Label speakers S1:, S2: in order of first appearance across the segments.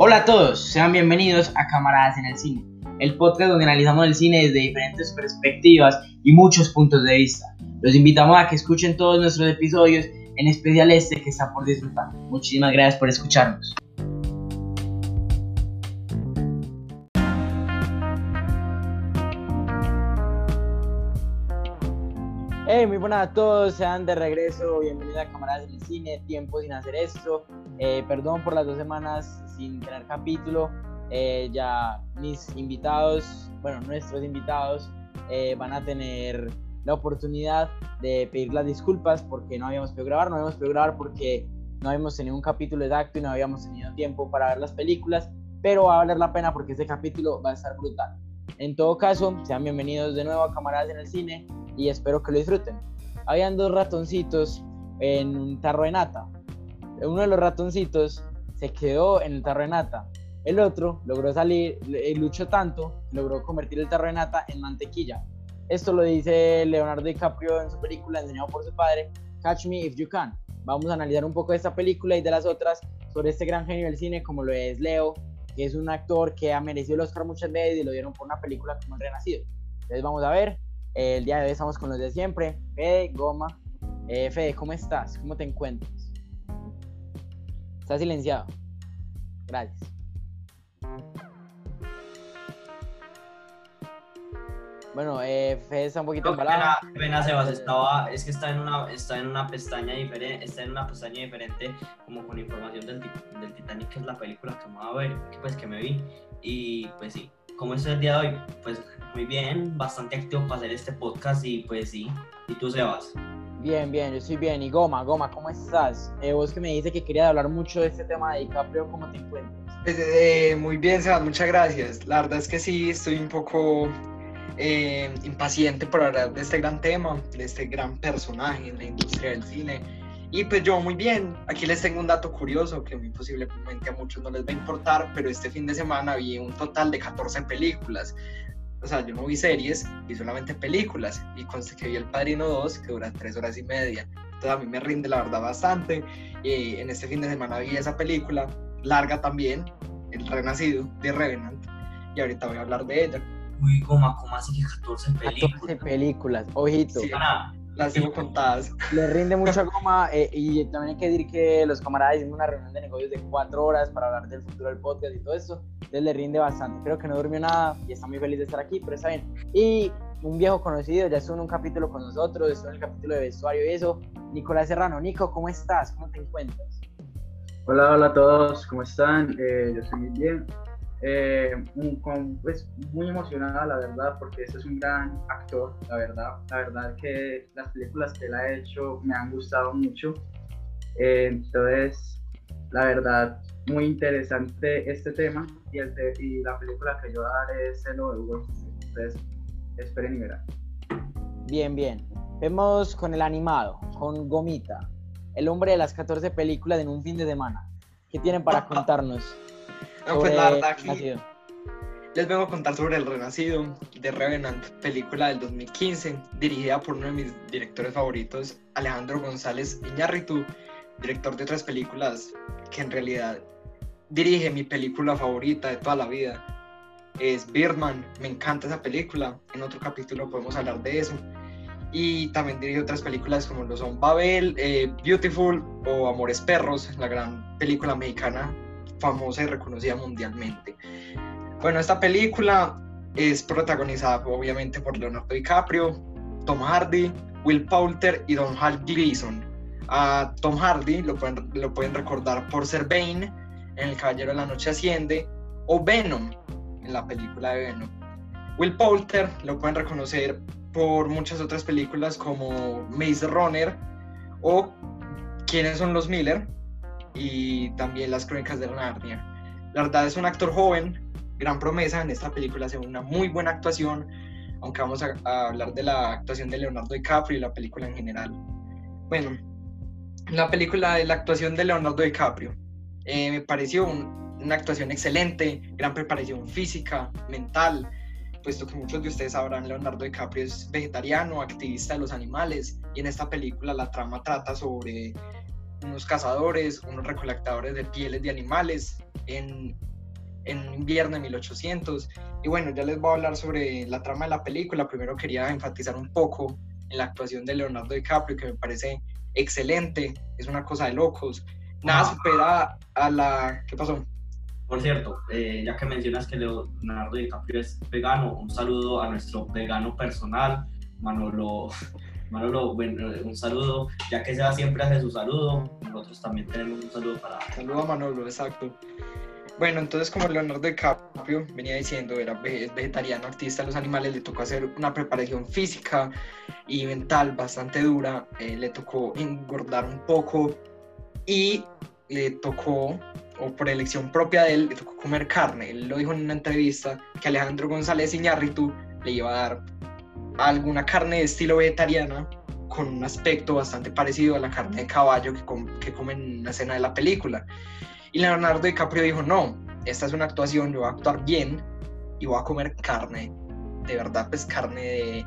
S1: Hola a todos, sean bienvenidos a Camaradas en el Cine, el podcast donde analizamos el cine desde diferentes perspectivas y muchos puntos de vista. Los invitamos a que escuchen todos nuestros episodios, en especial este que está por disfrutar. Muchísimas gracias por escucharnos. Hey, muy buenas a todos, sean de regreso, bienvenidos a Camaradas en el Cine, tiempo sin hacer esto, eh, perdón por las dos semanas sin tener capítulo, eh, ya mis invitados, bueno, nuestros invitados eh, van a tener la oportunidad de pedir las disculpas porque no habíamos podido grabar, no habíamos podido grabar porque no habíamos tenido un capítulo exacto y no habíamos tenido tiempo para ver las películas, pero va a valer la pena porque este capítulo va a estar brutal. En todo caso, sean bienvenidos de nuevo a Camaradas en el Cine y espero que lo disfruten. Habían dos ratoncitos en un tarro de nata. Uno de los ratoncitos se quedó en el tarro de nata. El otro logró salir, luchó tanto, logró convertir el tarro de nata en mantequilla. Esto lo dice Leonardo DiCaprio en su película enseñado por su padre, Catch Me If You Can. Vamos a analizar un poco de esta película y de las otras sobre este gran genio del cine como lo es Leo, que es un actor que ha merecido el Oscar muchas veces y lo dieron por una película como El Renacido. Entonces vamos a ver el día de hoy estamos con los de siempre. Fede, Goma. Eh, Fede, ¿cómo estás? ¿Cómo te encuentras? Estás silenciado. Gracias. Bueno, eh, Fede está un poquito
S2: no, embalado. Pena, Sebas, estaba, es que está en una, está en una pestaña diferente, está en una pestaña diferente, como con información del, del Titanic, que es la película que vamos a ver, que pues que me vi. Y pues sí, ¿cómo es el día de hoy? Pues muy bien, bastante activo para hacer este podcast y pues sí. ¿Y tú, Sebas?
S1: Bien, bien, yo estoy bien. Y Goma, Goma, ¿cómo estás? Eh, vos que me dice que quería hablar mucho de este tema de DiCaprio, ¿cómo te encuentras?
S3: Pues, eh, muy bien, Sebas, muchas gracias. La verdad es que sí, estoy un poco eh, impaciente por hablar de este gran tema, de este gran personaje en la industria del cine. Y pues yo muy bien, aquí les tengo un dato curioso que muy posiblemente a muchos no les va a importar, pero este fin de semana vi un total de 14 películas. O sea, yo no vi series, vi solamente películas y conste que vi El Padrino 2 que dura 3 horas y media. Entonces a mí me rinde la verdad bastante. Y en este fin de semana vi esa película, larga también, El Renacido de Revenant. Y ahorita voy a hablar de ella.
S2: Uy, ¿cómo, cómo así que 14 películas?
S1: 14 películas, ojito.
S3: Sí, las tengo contadas.
S1: Le rinde mucha goma eh, y también hay que decir que los camaradas hicimos una reunión de negocios de cuatro horas para hablar del futuro del podcast y todo eso. Entonces le rinde bastante. Creo que no durmió nada y está muy feliz de estar aquí, pero está bien. Y un viejo conocido, ya estuvo en un capítulo con nosotros, estuvo en el capítulo de vestuario y eso. Nicolás Serrano. Nico, ¿cómo estás? ¿Cómo te encuentras?
S4: Hola, hola a todos, ¿cómo están? Eh, yo estoy muy bien. Eh, pues, muy emocionada, la verdad, porque este es un gran actor, la verdad. La verdad que las películas que él ha hecho me han gustado mucho. Eh, entonces, la verdad, muy interesante este tema y, el y la película que yo daré es el de Entonces, esperen y verán.
S1: Bien, bien. Vemos con el animado, con Gomita, el hombre de las 14 películas en un fin de semana. ¿Qué tienen para contarnos?
S3: No, pues la verdad aquí les vengo a contar sobre El Renacido de Revenant, película del 2015, dirigida por uno de mis directores favoritos, Alejandro González Iñárritu, director de otras películas que en realidad dirige mi película favorita de toda la vida. Es Birdman, me encanta esa película, en otro capítulo podemos hablar de eso. Y también dirige otras películas como lo son Babel, eh, Beautiful o Amores Perros, la gran película mexicana famosa y reconocida mundialmente. Bueno, esta película es protagonizada obviamente por Leonardo DiCaprio, Tom Hardy, Will Poulter y Don Hal Gleason. A Tom Hardy lo pueden, lo pueden recordar por ser Bane en El Caballero de la Noche Asciende o Venom en la película de Venom. Will Poulter lo pueden reconocer por muchas otras películas como Maze Runner o ¿Quiénes son los Miller? Y también Las Crónicas de Narnia. La verdad es un actor joven, gran promesa, en esta película hace una muy buena actuación, aunque vamos a, hablar de la actuación de Leonardo DiCaprio y la película en general. Bueno, la película de la actuación de Leonardo DiCaprio eh, me pareció una actuación excelente, gran preparación física, mental, puesto que muchos de ustedes sabrán, Leonardo DiCaprio es vegetariano, activista de los animales, y en esta película la trama trata sobre unos cazadores, unos recolectadores de pieles de animales en, en invierno de 1800. Y bueno, ya les voy a hablar sobre la trama de la película. Primero quería enfatizar un poco en la actuación de Leonardo DiCaprio, que me parece excelente, es una cosa de locos. Nada ah. supera a la... ¿Qué pasó?
S2: Por cierto, eh, ya que mencionas que Leonardo DiCaprio es vegano, un saludo a nuestro vegano personal, Manolo. Manolo, bueno, un saludo, ya que sea siempre hace su saludo, nosotros también tenemos un saludo para...
S3: Saludo a Manolo, exacto. Bueno, entonces como Leonardo DiCaprio venía diciendo, era vegetariano, artista de los animales, le tocó hacer una preparación física y mental bastante dura, eh, le tocó engordar un poco y le tocó, o por elección propia de él, le tocó comer carne. Él lo dijo en una entrevista que Alejandro González Iñárritu le iba a dar alguna carne de estilo vegetariana con un aspecto bastante parecido a la carne de caballo que, que comen en una escena de la película. Y Leonardo DiCaprio dijo, no, esta es una actuación, yo voy a actuar bien y voy a comer carne, de verdad, pues carne de,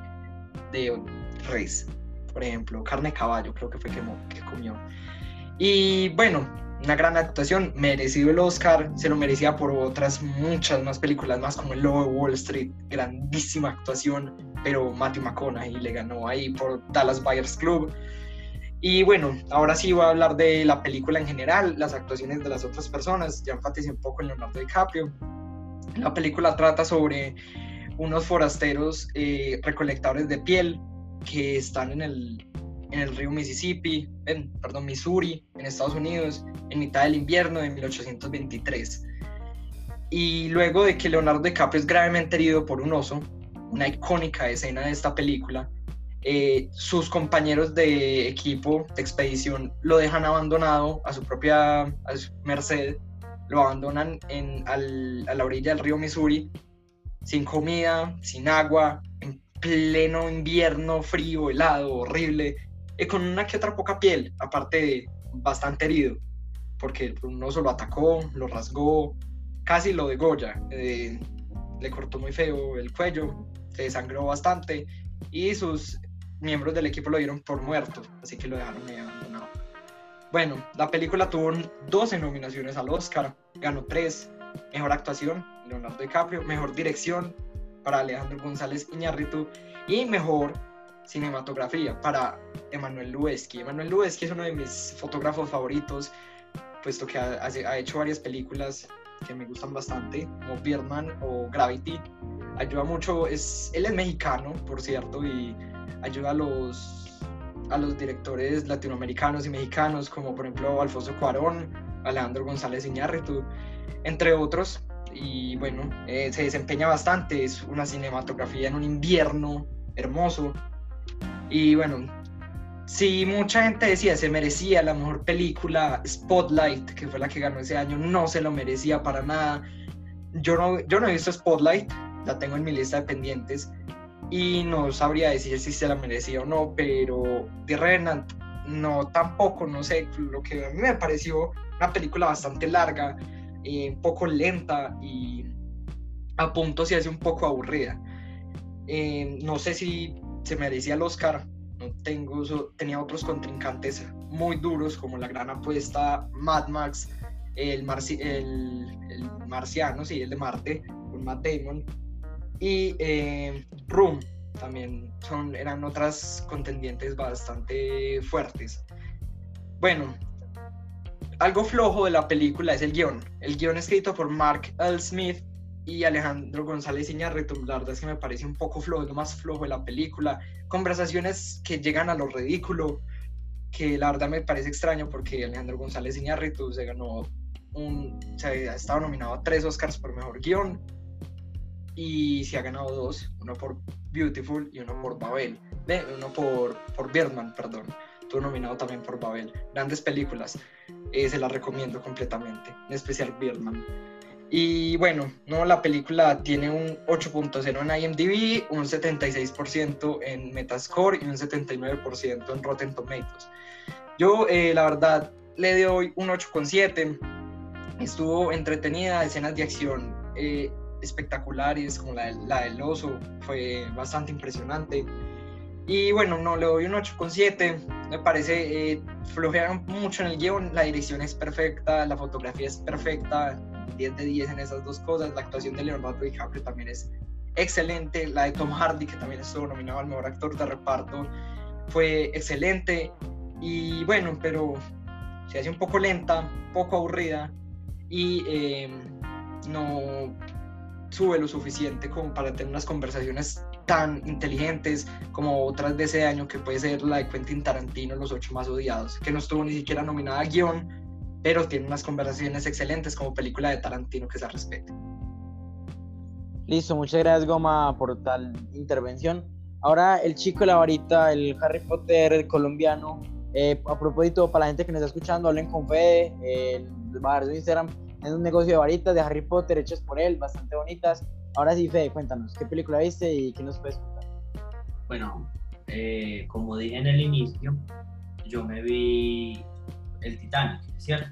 S3: de res, por ejemplo, carne de caballo, creo que fue que, que comió. Y bueno, una gran actuación, merecido el Oscar, se lo merecía por otras muchas más películas más como El Lobo de Wall Street, grandísima actuación, pero Matthew McConaughey le ganó ahí por Dallas Buyers Club. Y bueno, ahora sí voy a hablar de la película en general, las actuaciones de las otras personas. Ya enfaticé un poco en Leonardo DiCaprio. La película trata sobre unos forasteros eh, recolectadores de piel que están en el, en el río Mississippi, en, perdón, Missouri, en Estados Unidos, en mitad del invierno de 1823. Y luego de que Leonardo DiCaprio es gravemente herido por un oso, una icónica escena de esta película, eh, sus compañeros de equipo de expedición lo dejan abandonado a su propia merced, lo abandonan en, a la orilla del río Missouri, sin comida, sin agua, en pleno invierno frío, helado, horrible, y con una que otra poca piel, aparte de bastante herido, porque un oso lo atacó, lo rasgó, casi lo degolla, eh, le cortó muy feo el cuello, se desangró bastante y sus miembros del equipo lo dieron por muerto, así que lo dejaron ahí abandonado. Bueno, la película tuvo 12 nominaciones al Oscar, ganó 3, mejor actuación, Leonardo DiCaprio, mejor dirección para Alejandro González Iñárritu y mejor cinematografía para Emanuel Lubezki. Emanuel Lubezki es uno de mis fotógrafos favoritos, puesto que ha, ha hecho varias películas que me gustan bastante, como Birdman o Gravity. Ayuda mucho, es, él es mexicano, por cierto, y ayuda a los, a los directores latinoamericanos y mexicanos, como por ejemplo Alfonso Cuarón, Alejandro González Iñárritu, entre otros. Y bueno, eh, se desempeña bastante, es una cinematografía en un invierno hermoso. Y bueno, si mucha gente decía se merecía la mejor película, Spotlight, que fue la que ganó ese año, no se lo merecía para nada. Yo no, yo no he visto Spotlight, la tengo en mi lista de pendientes, y no sabría decir si se la merecía o no, pero The Revenant no tampoco, no sé, lo que a mí me pareció una película bastante larga, eh, un poco lenta y a punto se hace un poco aburrida. Eh, no sé si se merecía el Oscar, no tengo, tenía otros contrincantes muy duros como la gran apuesta Mad Max, el, marciano, sí, el de Marte, con Matt Damon, y eh, Room también son, eran otras contendientes bastante fuertes. Bueno, algo flojo de la película es el guion. El guion escrito por Mark L. Smith y Alejandro González Iñárritu, la verdad es que me parece un poco flojo, es lo más flojo de la película. Conversaciones que llegan a lo ridículo, que la verdad me parece extraño porque Alejandro González Iñárritu se ganó un, se ha estado nominado a tres Oscars por mejor guion y se ha ganado dos, uno por Beautiful y uno por Babel, uno por, por Birdman, perdón, estuvo nominado también por Babel, grandes películas, eh, se las recomiendo completamente, en especial Birdman. Y bueno, no, la película tiene un 8.0 en IMDb, un 76% en Metascore y un 79% en Rotten Tomatoes. Yo, eh, la verdad, le doy un 8.7. Estuvo entretenida, escenas de acción eh, espectaculares, como la, la del oso, fue bastante impresionante. Y bueno, no, le doy un 8,7. Me parece, eh, flojearon mucho en el guion. La dirección es perfecta, la fotografía es perfecta. 10 de 10 en esas dos cosas. La actuación de Leonardo DiCaprio también es excelente. La de Tom Hardy, que también estuvo nominado al mejor actor de reparto, fue excelente. Y bueno, pero se hace un poco lenta, poco aburrida y eh, no sube lo suficiente como para tener unas conversaciones tan inteligentes como otras de ese año que puede ser la de Quentin Tarantino, Los Ocho Más Odiados, que no estuvo ni siquiera nominada a guion, pero tiene unas conversaciones excelentes como película de Tarantino que se respete.
S1: Listo, muchas gracias Goma por tal intervención. Ahora el chico de la varita, el Harry Potter el colombiano, eh, a propósito, para la gente que nos está escuchando, hablen con Fede, eh, va a dar su Instagram, es un negocio de varitas de Harry Potter hechas por él, bastante bonitas. Ahora sí, Fede, cuéntanos, ¿qué película viste y qué nos puedes contar?
S2: Bueno, eh, como dije en el inicio, yo me vi el Titanic, ¿cierto?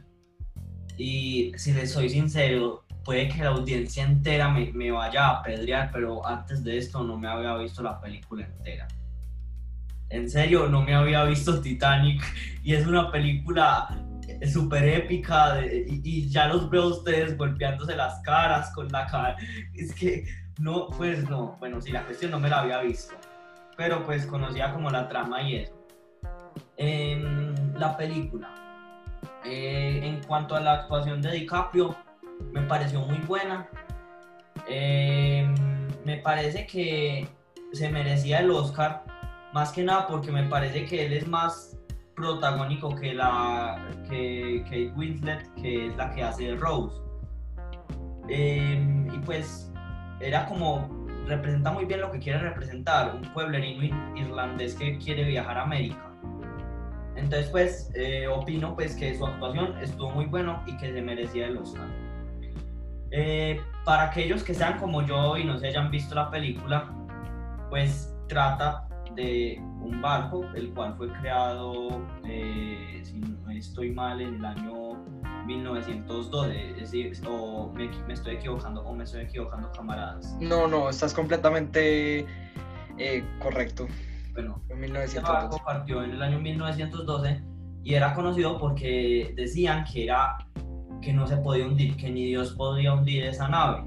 S2: Y si les soy sincero, puede que la audiencia entera me, me vaya a apedrear, pero antes de esto no me había visto la película entera. En serio, no me había visto Titanic y es una película súper épica y, ya los veo ustedes golpeándose las caras con la cara. Es que no, pues no, bueno, sí, la cuestión no me la había visto, pero pues conocía como la trama y eso. la película, eh, en cuanto a la actuación de DiCaprio, me pareció muy buena. Em, me parece que se merecía el Oscar, más que nada porque me parece que él es más protagónico que la que Kate Winslet, que es la que hace Rose. Em, y pues era como representa muy bien lo que quiere representar, un pueblerino irlandés que quiere viajar a América. Entonces pues eh, opino pues que su actuación estuvo muy bueno y que se merecía el Oscar. Eh, para aquellos que sean como yo y no se hayan visto la película, pues trata de un barco, el cual fue creado, eh, si no estoy mal, en el año 1912, es decir, o me, estoy equivocando, o me estoy equivocando, camaradas.
S3: No, no, estás completamente eh, correcto.
S2: Bueno, en 1912. Este barco partió en el año 1912 y era conocido porque decían que era que no se podía hundir, que ni Dios podía hundir esa nave.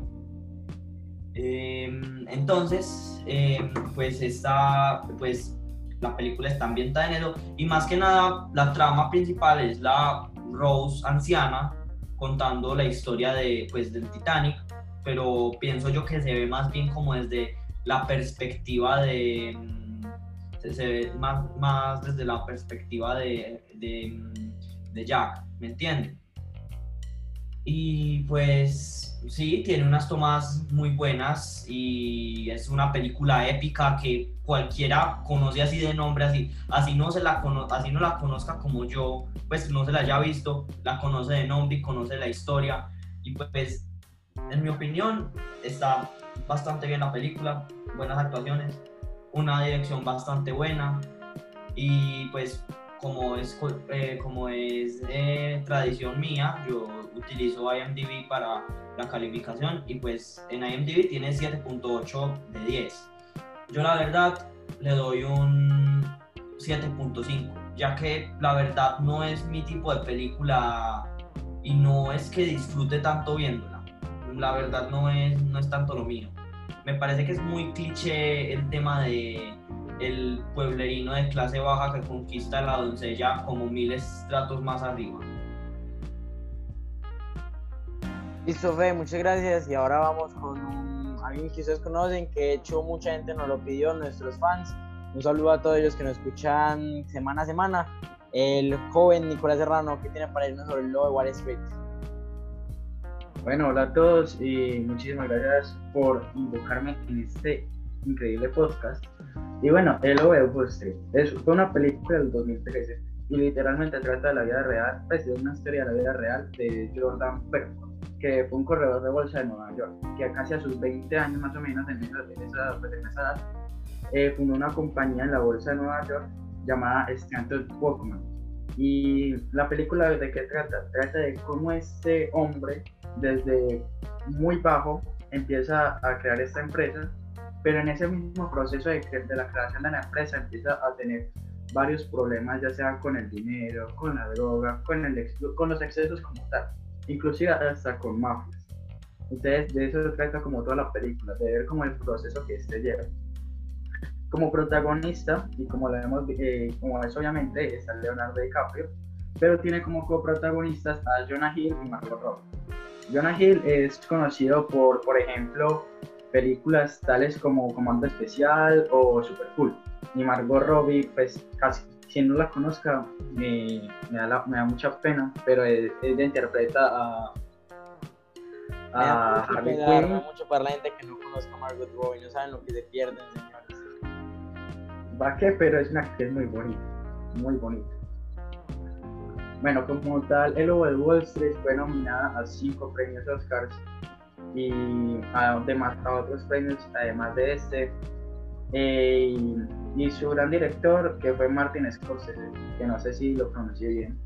S2: Em, entonces, em, pues esta, pues la película está ambientada en eso y más que nada la trama principal es la Rose anciana contando la historia de, pues, del Titanic, pero pienso yo que se ve más bien como desde la perspectiva de, se, ve más, más desde la perspectiva de, de, de Jack, ¿me entienden? Y pues sí, tiene unas tomas muy buenas y es una película épica que cualquiera conoce así de nombre, así, así, no, se la así no la conozca como yo, pues no se la haya visto, la conoce de nombre y conoce la historia. Y pues, en mi opinión, está bastante bien la película, buenas actuaciones, una dirección bastante buena y pues como es, eh, como es eh, tradición mía, yo utilizo IMDb para la calificación y pues en IMDb tiene 7.8 de 10. Yo la verdad le doy un 7.5, ya que la verdad no es mi tipo de película y no es que disfrute tanto viéndola. La verdad no es, no es tanto lo mío. Me parece que es muy cliché el tema de el pueblerino de clase baja que conquista a la doncella como mil estratos más arriba.
S1: Listo, Fe, muchas gracias. Y ahora vamos con alguien que ustedes conocen, que de hecho mucha gente nos lo pidió, nuestros fans. Un saludo a todos ellos que nos escuchan semana a semana. El joven Nicolás Serrano, que tiene para irnos sobre el lobo de Wall Street?
S4: Bueno, hola a todos y muchísimas gracias por invocarme en este increíble podcast. Y bueno, El Wall Street es, una película del 2013 y literalmente trata de la vida real, pues de una historia de la vida real de Jordan Belfort, que fue un corredor de bolsa de Nueva York, que casi a sus 20 años más o menos en esa, esa, pues en esa edad, eh, fundó una compañía en la bolsa de Nueva York llamada Stanton Walkman. Y la película de qué trata? Trata de cómo este hombre desde muy bajo empieza a crear esta empresa pero en ese mismo proceso de, la creación de la empresa empieza a tener varios problemas, ya sea con el dinero, con la droga, con, el, con los excesos como tal, inclusive hasta con mafias. Entonces, de eso se trata como toda la película, de ver como el proceso que este lleva. Como protagonista, y como lo vemos, eh, como es obviamente, está Leonardo DiCaprio, pero tiene como coprotagonistas a Jonah Hill y Margot Robbie. Jonah Hill es conocido por, por ejemplo, películas tales como Comando Especial o Super Cool. Y Margot Robbie, pues casi, quien no la conozca, me, me, da, me da, mucha pena, pero ella interpreta a,
S1: a Harley Quinn. mucho para la gente que no conozca a Margot Robbie, no saben lo que se pierden.
S4: Va que, pero es una actriz muy bonita, muy bonita. Bueno, como tal, El Lobo de Wall Street fue nominada a cinco premios Oscars y además a otros premios además de este. Eh, y, su gran director, que fue Martin Scorsese, que no sé si lo pronuncié bien.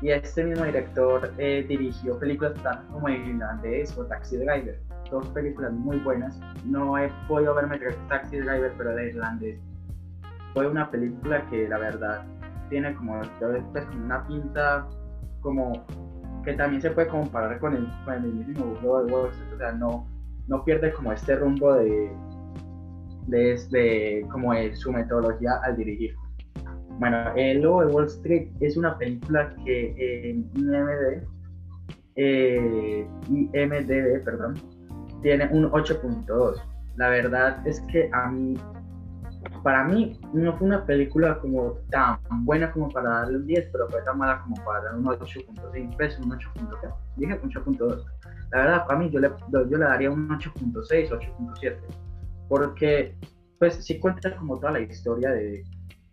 S4: Y este mismo director eh, dirigió películas tanto como Irlandés o Taxi Driver, dos películas muy buenas. No he podido verme Taxi Driver, pero de Irlandés fue una película que la verdad tiene como, pues, una pinta como que también se puede comparar con el, con el mismo juego de Wall Street, o sea, no, no pierde como este rumbo de, de, como de su metodología al dirigir. Bueno, El Lobo de Wall Street es una película que en IMDb, eh, IMDb perdón, tiene un 8.2. La verdad es que a mí para mí no fue una película como tan buena como para darle un 10, pero fue tan mala como para darle un 8.5 pesos, un 8.2. Dije 8.2. La verdad, para mí yo le, yo le daría un 8.6, 8.7. Porque, pues, sí cuenta como toda la historia de,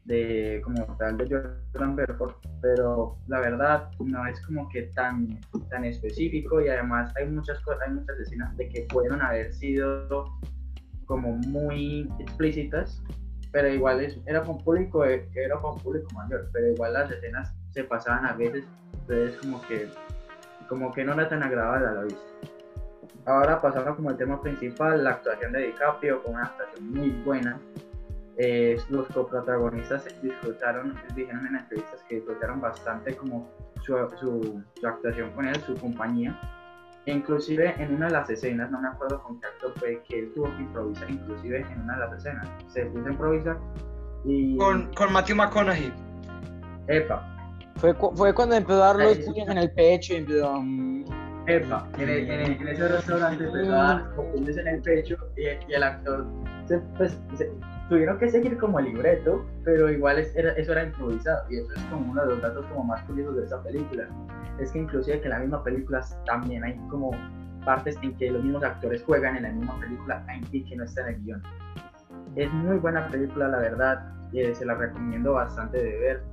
S4: de como tal de Jordan Belfort, pero la verdad no es como que tan, tan específico y además hay muchas cosas, hay muchas escenas de que pueden haber sido como muy explícitas pero igual era con público eh, era con público mayor pero igual las escenas se pasaban a veces entonces como que como que no era tan agradable a la vista. Ahora pasando como el tema principal la actuación de DiCaprio con una actuación muy buena eh, los coprotagonistas disfrutaron dijeron en entrevistas que disfrutaron bastante como su, su, su actuación con él su compañía inclusive en una de las escenas, no me acuerdo con qué acto fue que él tuvo que improvisar, inclusive en una de las escenas, se puso a improvisar y...
S3: Con, con Matthew McConaughey.
S4: Epa.
S1: Fue, fue cuando empezó a dar los puños en el pecho y empezó a... Mm,
S4: Epa, en, en, ese restaurante empezó a dar puños en el pecho y, y el actor se, pues, se, tuvieron que seguir como el libreto, pero igual era, eso era improvisado y eso es como uno de los datos como más curiosos de esa película. Es que inclusive que en la misma película también hay como partes en que los mismos actores juegan en la misma película y que no está en el guion. Es muy buena película, la verdad, y se la recomiendo bastante de ver.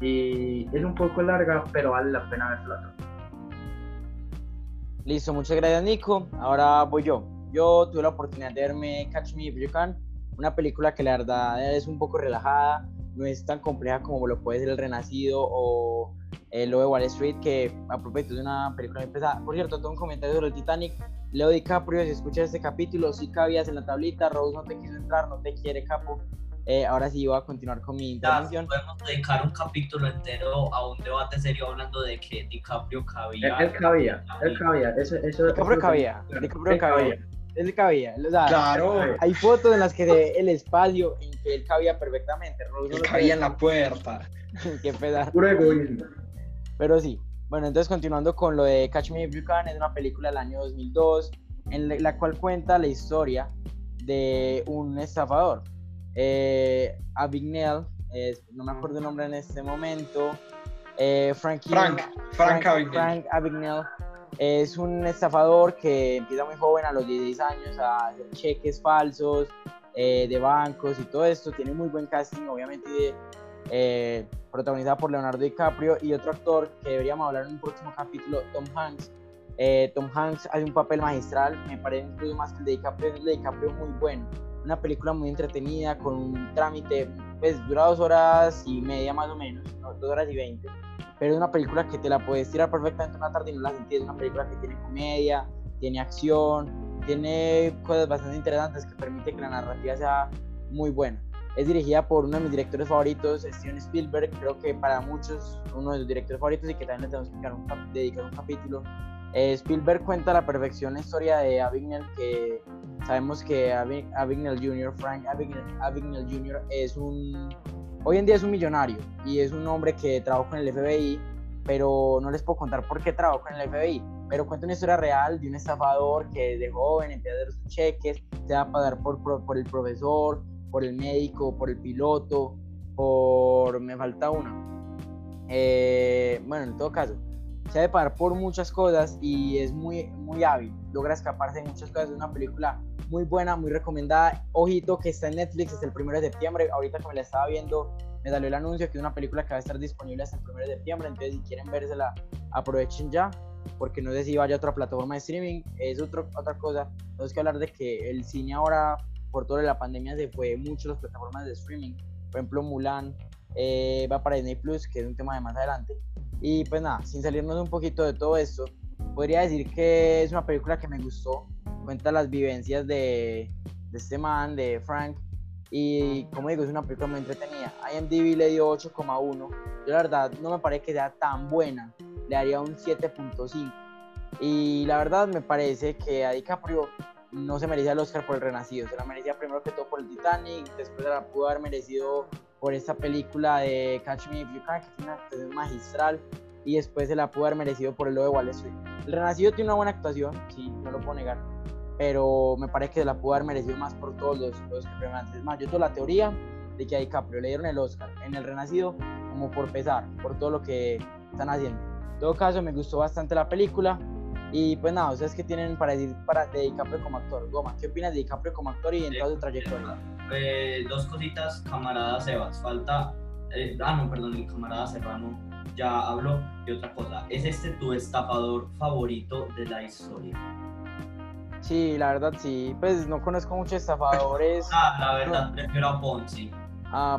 S4: Y es un poco larga, pero vale la pena verla.
S1: Listo, muchas gracias Nico. Ahora voy yo. Yo tuve la oportunidad de verme Catch Me If You Can una película que la verdad es un poco relajada, no es tan compleja como lo puede ser El Renacido o el Lo de Wall Street, que a propósito es una película muy pesada. Por cierto, tengo un comentario sobre el Titanic. Leo DiCaprio, si escuchas este capítulo, si cabías en la tablita, Rose no te quiso entrar, no te quiere, capo. Eh, ahora sí voy a continuar con mi intervención.
S2: podemos dedicar un capítulo entero a un debate serio hablando de que DiCaprio cabía.
S4: Él, cabía, él cabía. Eso, eso,
S1: DiCaprio cabía. DiCaprio cabía él cabía. O sea,
S3: claro.
S1: Hay fotos en las que se ve el espacio en que él cabía perfectamente.
S3: él cabía en la puerta.
S1: Qué pedazo.
S4: Puro egoísmo.
S1: Pero sí. Bueno, entonces continuando con lo de Catch Me If You Can, es una película del año 2002 en la cual cuenta la historia de un estafador. Eh, Abignell, no me acuerdo el nombre en este momento. Eh,
S3: Frank, Frank, Frank,
S1: Frank Abignell es un estafador que empieza muy joven, a los 16 años, a hacer cheques falsos eh, de bancos y todo esto. Tiene muy buen casting, obviamente eh, protagonizada por Leonardo DiCaprio y otro actor que deberíamos hablar en un próximo capítulo, Tom Hanks. Eh, Tom Hanks hace un papel magistral, me parece incluso más que el de DiCaprio, el de DiCaprio muy bueno. Una película muy entretenida, con un trámite, pues dura dos horas y media más o menos, dos horas y veinte pero es una película que te la puedes tirar perfectamente una tarde y no la sentís. Es una película que tiene comedia, tiene acción, tiene cosas bastante interesantes que permite que la narrativa sea muy buena. Es dirigida por uno de mis directores favoritos, Steven Spielberg, creo que para muchos uno de los directores favoritos y que también le tenemos que dedicar un, capítulo. Eh, Spielberg cuenta a la perfección la historia de Abignel, que sabemos que Abignel Jr., Frank Abignel Jr. es un, hoy en día es un millonario y es un hombre que trabajó con el FBI, pero no les puedo contar por qué trabajó con el FBI, pero cuenta una historia real de un estafador que de joven empieza a dar sus cheques, se va a pagar por, por el profesor, por el médico, por el piloto, por... me falta una. Eh, bueno, en todo caso, se debe pagar por muchas cosas y es muy, muy hábil. Logra escaparse de muchas cosas. Es una película muy buena, muy recomendada. Ojito que está en Netflix desde el 1 de septiembre. Ahorita que me la estaba viendo, me salió el anuncio que es una película que va a estar disponible hasta el 1 de septiembre. Entonces, si quieren vérsela, aprovechen ya. Porque no sé si vaya a otra plataforma de streaming. Es otro, otra cosa. Tenemos que hablar de que el cine ahora por toda la pandemia se fue mucho las plataformas de streaming. Por ejemplo, Mulan eh, va para Disney Plus, que es un tema de más adelante. Y pues nada, sin salirnos un poquito de todo esto, podría decir que es una película que me gustó. Cuenta las vivencias de, de este man, de Frank. Y como digo, es una película muy entretenida. IMDb le dio 8,1. Yo la verdad no me parece que sea tan buena. Le daría un 7.5. Y la verdad me parece que a DiCaprio no se merecía el Oscar por el Renacido, se la merecía primero que todo por el Titanic, después la pudo haber merecido por esta película de Catch Me If You Can, que tiene una actuación magistral, y después se la pudo haber merecido por el lo de Wall Street. El Renacido tiene una buena actuación, sí, no lo puedo negar, pero me parece que se la pudo haber merecido más por todos los, los que Es más, yo tengo la teoría de que a DiCaprio le dieron el Oscar en el Renacido como por pesar, por todo lo que están haciendo. En todo caso, me gustó bastante la película, y pues nada, ¿ustedes qué tienen para decir para, de DiCaprio como actor? Goma, ¿qué opinas de DiCaprio como actor y en toda su trayectoria?
S2: Eh, dos cositas, camarada Sebas. Falta. Eh, ah, no, perdón, el camarada Serrano ya habló. Y otra cosa, ¿es este tu estafador favorito de la historia?
S1: Sí, la verdad sí. Pues no conozco muchos estafadores.
S2: ah, la verdad, prefiero a Ponzi.
S1: Ah,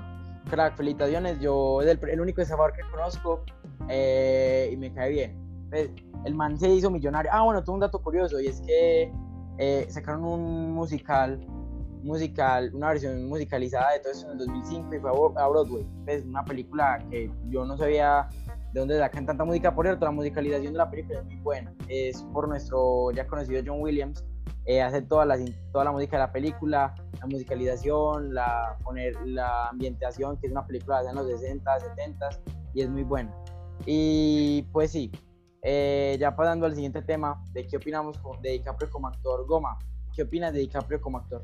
S1: crack, felicitaciones. Yo es el, el único estafador que conozco eh, y me cae bien. Pues, el man se hizo millonario. Ah, bueno, tuvo un dato curioso y es que eh, sacaron un musical, musical, una versión musicalizada de todo eso en el 2005 y fue a Broadway. Es pues, una película que yo no sabía de dónde sacan tanta música. Por cierto, la musicalización de la película es muy buena. Es por nuestro ya conocido John Williams. Eh, hace toda la, toda la música de la película, la musicalización, la, poner, la ambientación, que es una película de los 60, 70 y es muy buena. Y pues sí, eh, ya pasando al siguiente tema, de qué opinamos de DiCaprio como actor. Goma, ¿qué opinas de DiCaprio como actor?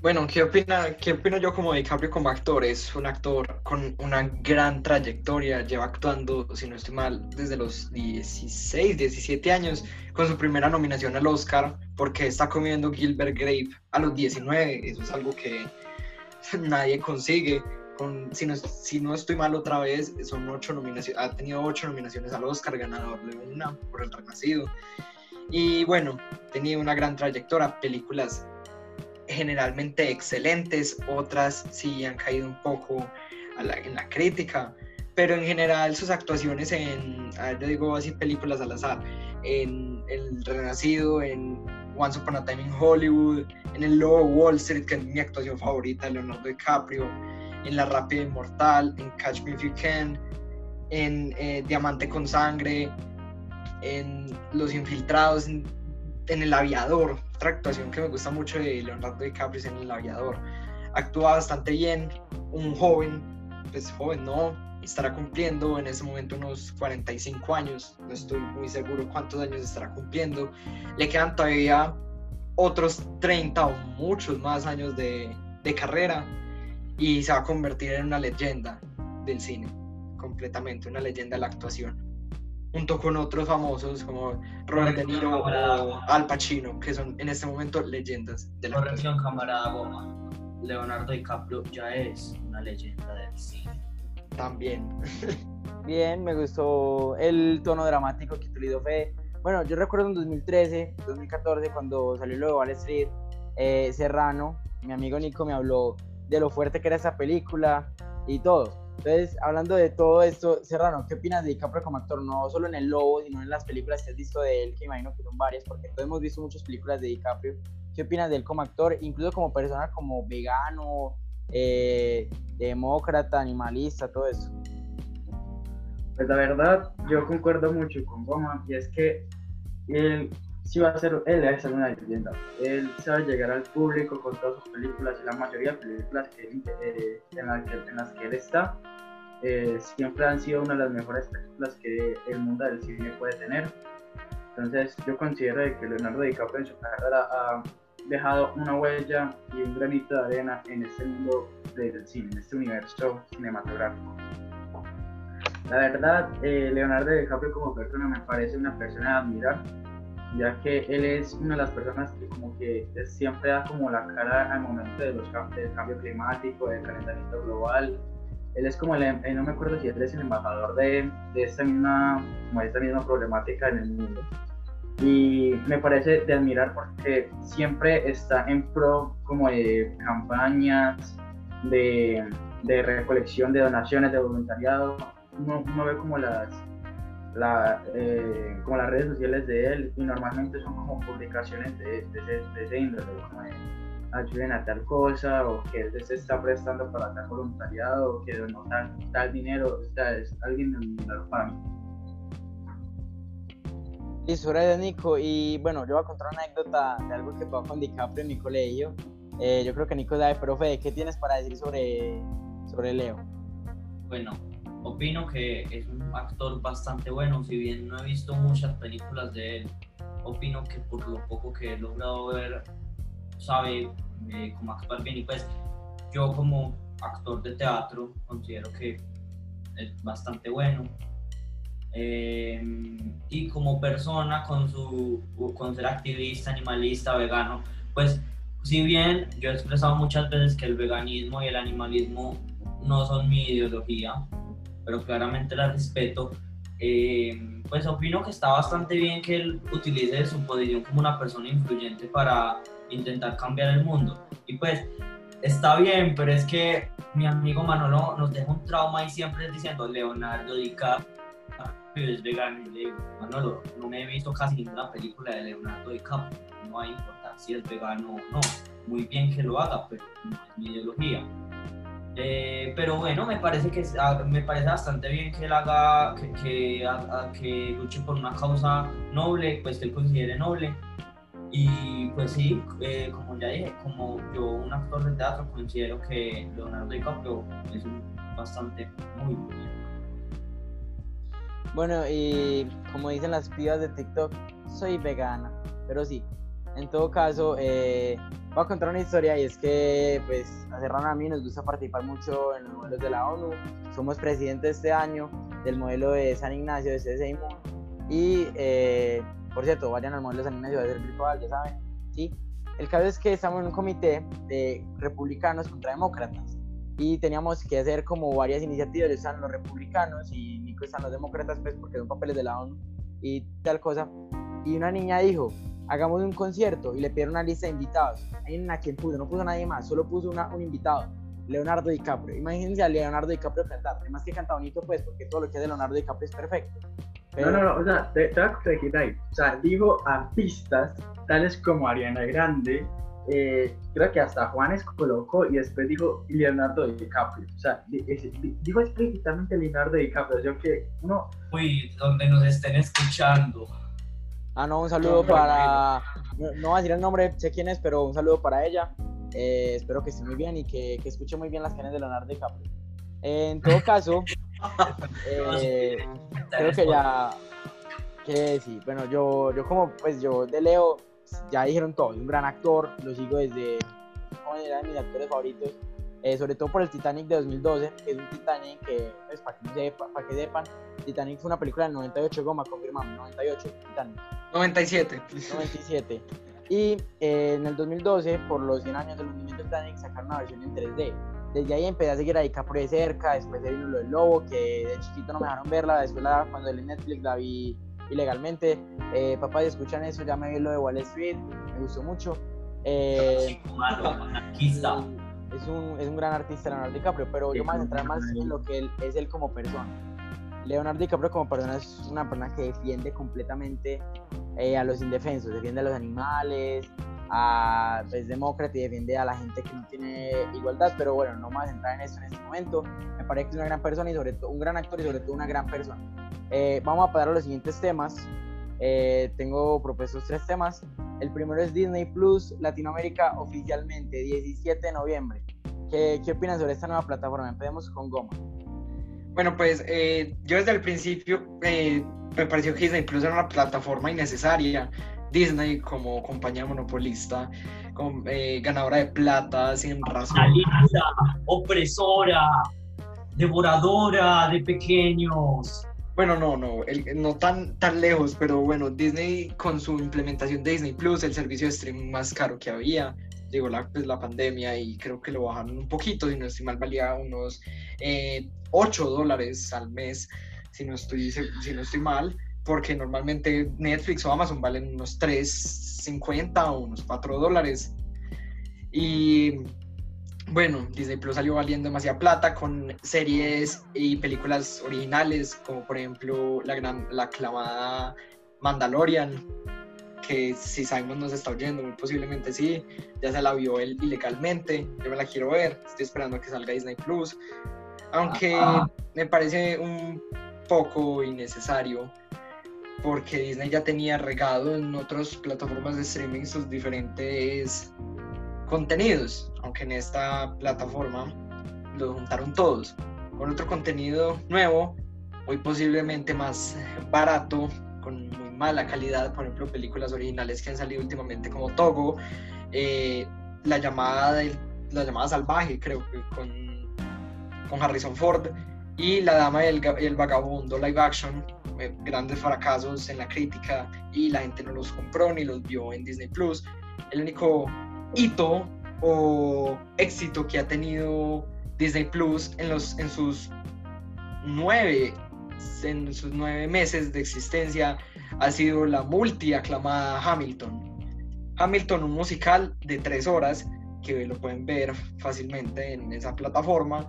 S3: Bueno, ¿qué, opina, ¿qué opino yo como DiCaprio como actor? Es un actor con una gran trayectoria, lleva actuando, si no estoy mal, desde los 16, 17 años, con su primera nominación al Oscar, porque está comiendo Gilbert Grape a los 19, eso es algo que nadie consigue si, no, si no estoy mal otra vez, son ocho nominaciones, ha tenido ocho nominaciones al Oscar, ganador de una por El Renacido. Y bueno, tenía una gran trayectoria, películas generalmente excelentes, otras sí han caído un poco en la crítica, pero en general sus actuaciones en, a ver, yo digo así películas al azar, en El Renacido, en Once Upon a Time in Hollywood, en El Lobo Wall Street, que es mi actuación favorita, Leonardo DiCaprio, en La Rápida Inmortal, en Catch Me If You Can, en eh, Diamante con Sangre, en Los Infiltrados, en, El Aviador, otra actuación que me gusta mucho de Leonardo DiCaprio es en El Aviador. Actúa bastante bien, un joven, pues joven no, estará cumpliendo en ese momento unos 45 años, no estoy muy seguro cuántos años estará cumpliendo. Le quedan todavía otros 30 o muchos más años de carrera y se va a convertir en una leyenda del cine, completamente, una leyenda de la actuación, junto con otros famosos como Robert De Niro o Al Pacino, que son en este momento leyendas de la
S2: Corrección, camarada Goma. Leonardo DiCaprio ya es una leyenda del cine.
S3: También.
S1: Bien, me gustó el tono dramático que utilizó Fe. Bueno, yo recuerdo en 2013, 2014, cuando salió lo de Wall Street, eh, Serrano, mi amigo Nico me habló de lo fuerte que era esa película y todo. Entonces, hablando de todo esto, Serrano, ¿qué opinas de DiCaprio como actor? No solo en El Lobo, sino en las películas que has visto de él, que imagino que son varias, porque todos hemos visto muchas películas de DiCaprio. ¿Qué opinas de él como actor, incluso como persona, como vegano, eh, demócrata, animalista, todo eso?
S4: Pues la verdad, yo concuerdo mucho con Goma, y es que él sí va a ser, él ser una leyenda. Él sabe llegar al público con todas sus películas y la mayoría de películas que, eh, en, las que, en, las que, él está eh, siempre han sido una de las mejores películas que el mundo del cine puede tener. Entonces yo considero que Leonardo DiCaprio en su carrera ha dejado una huella y un granito de arena en este mundo del cine, en este universo cinematográfico. La verdad, eh, Leonardo DiCaprio como persona me parece una persona a admirar, ya que él es una de las personas que como que siempre da como la cara al momento de los, del cambio climático, del calentamiento global. Él es como el, eh, no me acuerdo si él es el embajador de, de esta misma, como esta misma problemática en el mundo y me parece de admirar porque siempre está en pro como de campañas, de, de recolección de donaciones, de voluntariado. Uno, ve como las, la, eh, como las redes sociales de él y normalmente son como publicaciones de, de, ese índole, como de ayuden a tal cosa o que él se está prestando para tal voluntariado o que donó tal, tal dinero, o sea, es alguien para mí.
S1: Listo, gracias Nico. Y bueno, yo voy a contar una anécdota de algo que pasó con DiCaprio en mi colegio. Eh, yo creo que Nico sabe, profe, ¿qué tienes para decir sobre, sobre Leo?
S2: Bueno, opino que es un actor bastante bueno, si bien no he visto muchas películas de él, opino que por lo poco que he logrado ver, sabe eh, cómo actuar bien. Y pues yo como actor de teatro considero que es bastante bueno. Eh, y como persona con su con ser activista, animalista, vegano, pues si bien yo he expresado muchas veces que el veganismo y el animalismo no son mi ideología, pero claramente la respeto, eh, pues opino que está bastante bien que él utilice su posición como una persona influyente para intentar cambiar el mundo. Y pues está bien, pero es que mi amigo Manolo nos deja un trauma y siempre diciendo Leonardo DiCaprio es vegano y le digo, Manolo, no me he visto casi ninguna película de Leonardo DiCaprio, no hay importancia si es vegano o no, muy bien que lo haga, pero no es mi ideología. Eh, pero bueno, me parece que ah, me parece bastante bien que él haga, que, que, luche por una causa noble, pues que él considere noble. Y pues sí, eh, como ya dije, como yo, un actor de teatro, considero que Leonardo DiCaprio es bastante muy bien.
S1: Bueno, y como dicen las pibas de TikTok, soy vegana. Pero sí, en todo caso, eh, voy a contar una historia y es que, pues, a Serrano a mí nos gusta participar mucho en los modelos de la ONU. Somos presidente este año del modelo de San Ignacio de CSI Y, eh, por cierto, vayan al modelo de San Ignacio, va a ser virtual, ya saben. ¿sí? El caso es que estamos en un comité de republicanos contra demócratas y teníamos que hacer como varias iniciativas, están los republicanos y Nico están los demócratas, pues porque son papeles de la ONU y tal cosa. Y una niña dijo, hagamos un concierto y le pidieron una lista de invitados. Hay una quien puso, no puso nadie más, solo puso una, un invitado, Leonardo DiCaprio. Imagínense a Leonardo DiCaprio cantar, además que canta bonito pues porque todo lo que es de Leonardo DiCaprio es perfecto.
S4: No, no, no, o sea, te, te voy a corregir ahí. O sea, dijo artistas tales como Ariana Grande, eh, creo que hasta Juanes colocó y después dijo Leonardo DiCaprio. O sea, dijo explícitamente Leonardo DiCaprio. Yo que uno.
S2: Uy, donde nos estén escuchando.
S1: Ah, no, un saludo para. No, voy a decir el nombre, sé quién es, pero un saludo para ella. Eh, espero que esté muy bien y que, que, escuche muy bien las canciones de Leonardo DiCaprio. en todo caso, eh, creo que ya. Que sí, bueno, yo, yo como, pues yo de Leo ya dijeron todo, es un gran actor, lo sigo desde era de mis actores favoritos, eh, sobre todo por el Titanic de 2012, que es un Titanic que, pues, para que, para que sepan, Titanic fue una película del 98, Goma, confirmamos, 98, Titanic.
S3: 97.
S1: 97. Y eh, en el 2012, por los 100 años del hundimiento de Titanic, sacaron una versión en 3D. Desde ahí empecé a seguir a DiCaprio de cerca, después de vino lo del Lobo, que de chiquito no me dejaron verla, después la, cuando en Netflix la vi ilegalmente. Eh, papá, si escuchan eso, ya me vi lo de Wall Street, me gustó mucho. Eh, es, un, es un gran artista Leonardo DiCaprio, pero yo más entrar más en lo que él, es él como persona. Leonardo DiCaprio como persona es una persona que defiende completamente eh, a los indefensos, defiende a los animales, a, es demócrata y defiende a la gente que no tiene igualdad, pero bueno, no más entrar en eso en este momento. Me parece que es una gran persona y sobre todo un gran actor y sobre todo una gran persona. Eh, vamos a pasar a los siguientes temas. eh, tengo propuestos tres temas. El primero es Disney Plus Latinoamérica oficialmente, 17 de noviembre. ¿Qué, qué sobre esta nueva plataforma? Empecemos con Goma.
S3: Bueno, pues eh, yo desde el principio eh, me pareció que Disney Plus era una plataforma innecesaria. Disney como compañía monopolista, con, ganadora de plata, sin razón.
S2: opresora, devoradora de pequeños.
S3: Bueno, no, no, no tan, tan lejos, pero bueno, Disney con su implementación de Disney Plus, el servicio de streaming más caro que había, llegó la, pues, la pandemia y creo que lo bajaron un poquito, si no estoy mal, valía unos 8 eh, dólares al mes, si no, estoy, si no estoy mal, porque normalmente Netflix o Amazon valen unos 3.50 o unos 4 dólares. Y bueno, Disney Plus salió valiendo demasiada plata con series y películas originales, como por ejemplo la, gran, la aclamada Mandalorian, que si Simon nos está oyendo, muy posiblemente sí, ya se la vio él ilegalmente, yo me la quiero ver, estoy esperando a que salga Disney Plus, aunque me parece un poco innecesario, porque Disney ya tenía regado en otras plataformas de streaming sus diferentes contenidos, aunque en esta plataforma lo juntaron todos, con otro contenido nuevo, muy posiblemente más barato, con muy mala calidad, por ejemplo, películas originales que han salido últimamente como Togo, eh, la, llamada del, la llamada salvaje, creo que con, con Harrison Ford, y La Dama y el, Vagabundo live action, eh, grandes fracasos en la crítica y la gente no los compró ni los vio en Disney Plus. El único hito o éxito que ha tenido Disney Plus en, los, en sus nueve en sus nueve meses de existencia ha sido la multi aclamada Hamilton. Hamilton, un musical de tres horas que lo pueden ver fácilmente en esa plataforma,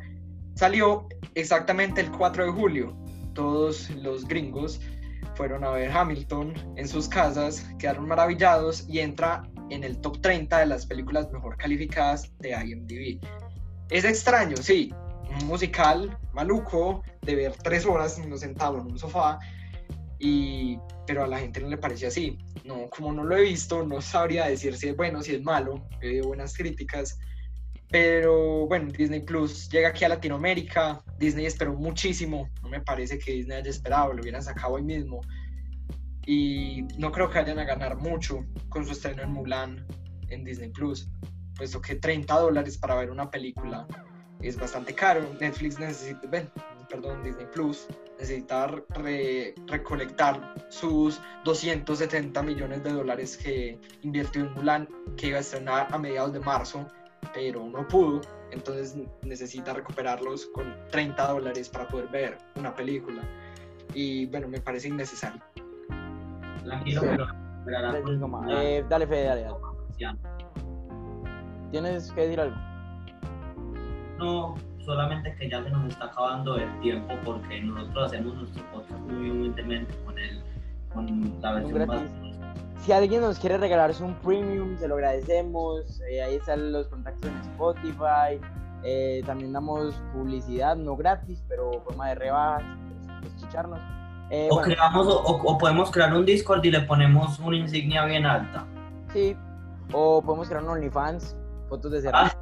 S3: salió exactamente el 4 de julio. Todos los gringos fueron a ver Hamilton en sus casas, quedaron maravillados y entra en el top 30 de las películas mejor calificadas de IMDb. Es extraño, sí, un musical maluco de ver tres horas nos sentado en un sofá, y, pero a la gente no le parece así. No, como no lo he visto, no sabría decir si es bueno, si es malo, he oído buenas críticas. Pero bueno, Disney Plus llega aquí a Latinoamérica. Disney esperó muchísimo. No me parece que Disney haya esperado, lo hubieran sacado hoy mismo y no creo que vayan a ganar mucho con su estreno en Mulan en Disney Plus, puesto que 30 dólares para ver una película es bastante caro. Netflix necesita, perdón, Disney Plus necesita recolectar sus 270 millones de dólares que invirtió en Mulan, que iba a estrenar a mediados de marzo, pero no pudo. Entonces necesita recuperarlos con 30 dólares para poder ver una película. Y bueno, me parece innecesario.
S2: Tranquilo, pero,
S1: eh, dale, Fede, dale, dale. ¿Tienes que decir algo?
S2: No, solamente que ya se nos está acabando el tiempo porque nosotros hacemos nuestro podcast muy humildemente con, el, con la versión más...
S1: Si alguien nos quiere regalarse un premium, se lo agradecemos. Eh, ahí están los contactos en Spotify. Eh, también damos publicidad, no gratis, pero forma de rebajas, pues, escucharnos.
S2: Eh, o, creamos, o, podemos crear un Discord y le ponemos una insignia bien alta.
S1: Sí, o podemos crear un OnlyFans, fotos de cerveza.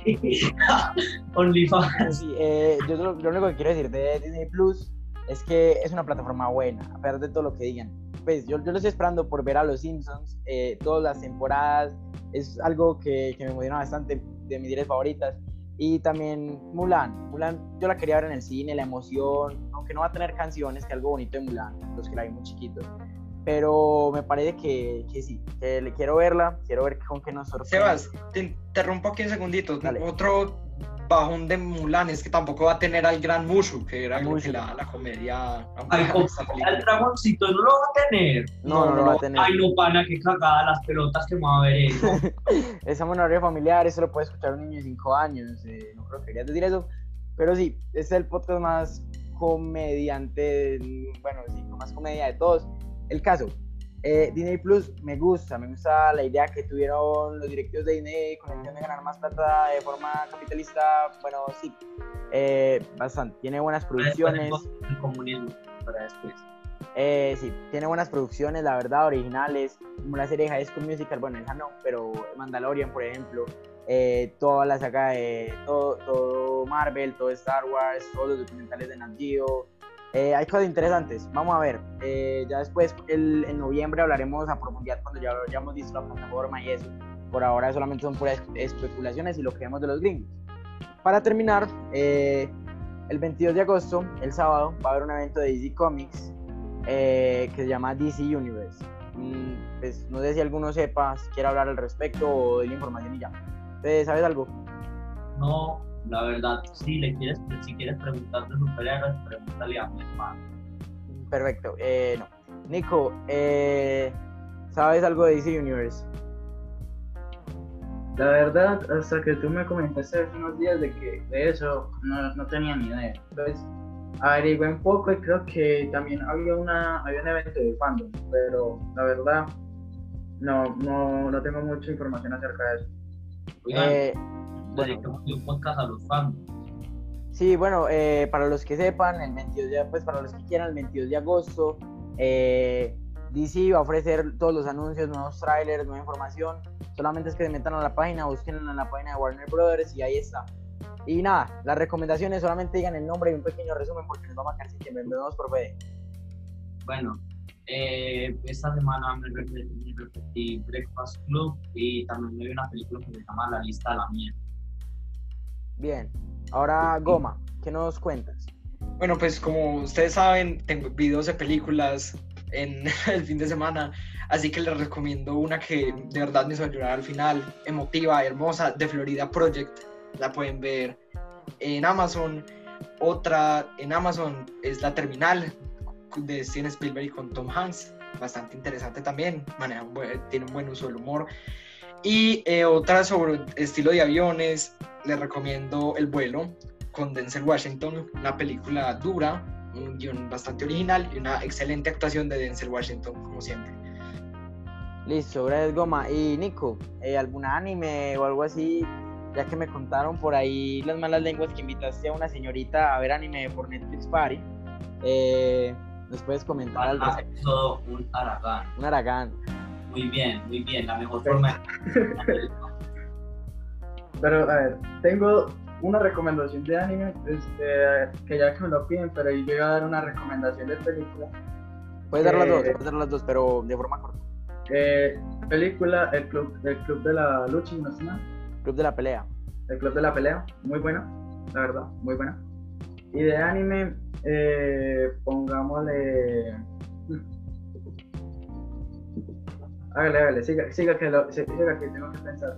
S2: Ah, OnlyFans.
S1: Sí, eh, yo lo, único que quiero decir de Disney Plus es que es una plataforma buena, a pesar de todo lo que digan. Pues yo, yo lo estoy esperando por ver a los Simpsons, eh, todas las temporadas, es algo que, que me emociona bastante, de mis series favoritas. Y también Mulan. Mulan, yo la quería ver en el cine, la emoción, aunque no va a tener canciones, que algo bonito de Mulan, los que la vi muy chiquitos. Pero me parece que, que sí, que le quiero verla, quiero ver con qué nos sorprende.
S3: Sebas, te interrumpo aquí un segundito. Otro bajón de Mulan es que tampoco va a tener al gran Mushu, que era la, la, comedia.
S2: el dragoncito no lo va a tener.
S1: No, no, lo va a tener.
S2: Ay, no, pana, qué cagada las pelotas que me va a ver eso.
S1: Esa monoría familiar, eso lo puede escuchar un niño de 5 años. Eh, no creo que querías decir eso. Pero sí, es el podcast más comediante, bueno, sí, más comedia de todos. El caso, eh, Disney Plus me gusta, me gusta la idea que tuvieron los directivos de Disney con el de ganar más plata de forma capitalista. Bueno, sí, eh, bastante. Tiene buenas producciones.
S2: El comunismo para después.
S1: Eh, sí, tiene buenas producciones, la verdad, originales, como la serie High School Musical, bueno, esa no, pero Mandalorian, por ejemplo, eh, toda la saga de todo, todo, Marvel, todo Star Wars, todos los documentales de Nat eh, hay cosas interesantes, vamos a ver, ya después el, en noviembre hablaremos a profundidad cuando ya hayamos visto la plataforma y eso, por ahora solamente son puras especulaciones y lo que vemos de los gringos. Para terminar, el 22 de agosto, el sábado, va a haber un evento de DC Comics eh, que se llama DC Universe. Mm, pues, no sé si alguno sepa, si quiere hablar al respecto o de la información y ya. ¿Sabes algo?
S2: No, la verdad, si le quieres, si quieres preguntar de superhéroes, pregúntale a mi hermano.
S1: Perfecto. Eh, no. Nico, eh, ¿sabes algo de DC Universe?
S4: La verdad, hasta que tú me comentaste hace unos días de que de eso no, no tenía ni idea. Entonces, averigué un poco y creo que también había, una, había un evento de fandom, pero la verdad no, no, no tengo mucha información acerca de eso.
S2: eh, bueno, un podcast a los fans.
S1: Sí, bueno, eh, para los que sepan, el 22 de, pues para los que quieran, el 22 de agosto, eh, DC va a ofrecer todos los anuncios, nuevos trailers, nueva información. Solamente es que se metan a la página, busquen en la página de Warner Brothers y ahí está. Y nada, las recomendaciones solamente digan el nombre y un pequeño resumen porque nos vamos a quedar sin tiempo. Nos por Fede.
S2: Bueno, eh, esta semana me repetí, Breakfast Club y también me vi una película que se llama La lista de la miel.
S1: Bien, ahora Goma, ¿qué nos cuentas?
S3: Bueno, pues como ustedes saben, tengo videos de películas en el fin de semana, así que les recomiendo una que de verdad me hizo al final, emotiva, hermosa, de Florida Project la pueden ver en Amazon. Otra en Amazon es La Terminal de Steven Spielberg con Tom Hanks, bastante interesante también, tiene un buen uso del humor. Y eh, otra sobre estilo de aviones, les recomiendo El vuelo con Denzel Washington, una película dura, un guion bastante original y una excelente actuación de Denzel Washington, como siempre.
S1: Listo, gracias Goma. Y Nico, eh, ¿algún anime o algo así ya que me contaron por ahí las malas lenguas que invitaste a una señorita a ver anime por Netflix Party. Eh, ¿Nos puedes comentar algo?
S2: Todo un aragán.
S1: Un aragán.
S2: Muy bien, muy bien, la mejor forma.
S4: pero a ver, tengo una recomendación de anime, este, que ya que me lo piden, pero yo voy a dar una recomendación de película.
S1: Puedes dar las dos, puedes dar las dos, pero de forma corta.
S4: Eh, película, el club, el club de la lucha, ¿no
S1: Club de la Pelea.
S4: El Club de la Pelea, muy buena, la verdad, muy buena. Y de anime, eh, pongámosle. Hágale, hágale, siga, siga que, lo, siga que tengo que pensar.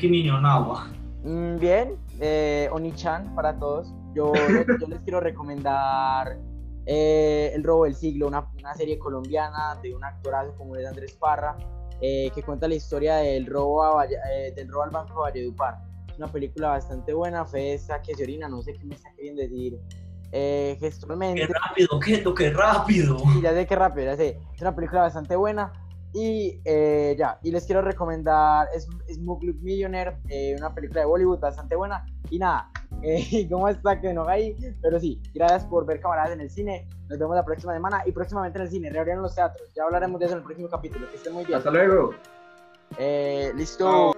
S2: Kimi no Nawa.
S1: Mm, bien, eh, Oni-chan para todos. Yo, yo les quiero recomendar eh, El robo del siglo, una, una, serie colombiana de un actorazo como es Andrés Parra, eh, que cuenta la historia del robo, eh, del robo al Banco Valledupar. Es una película bastante buena, fe que se orina, no sé qué me está queriendo decir eh, gestualmente.
S2: ¡Qué rápido, qué, qué rápido!
S1: Sí, ya sé qué rápido, ya sé. Es una película bastante buena. Y eh, ya, y les quiero recomendar es, Smoke Millionaire, una película de Bollywood bastante buena. Y nada, eh, ¿Cómo está que no hay? Pero sí, gracias por ver camaradas en el cine. Nos vemos la próxima semana y próximamente en el cine. Reabrieron los teatros. Ya hablaremos de eso en el próximo capítulo. Que estén muy bien.
S4: Hasta luego.
S1: Eh, listo.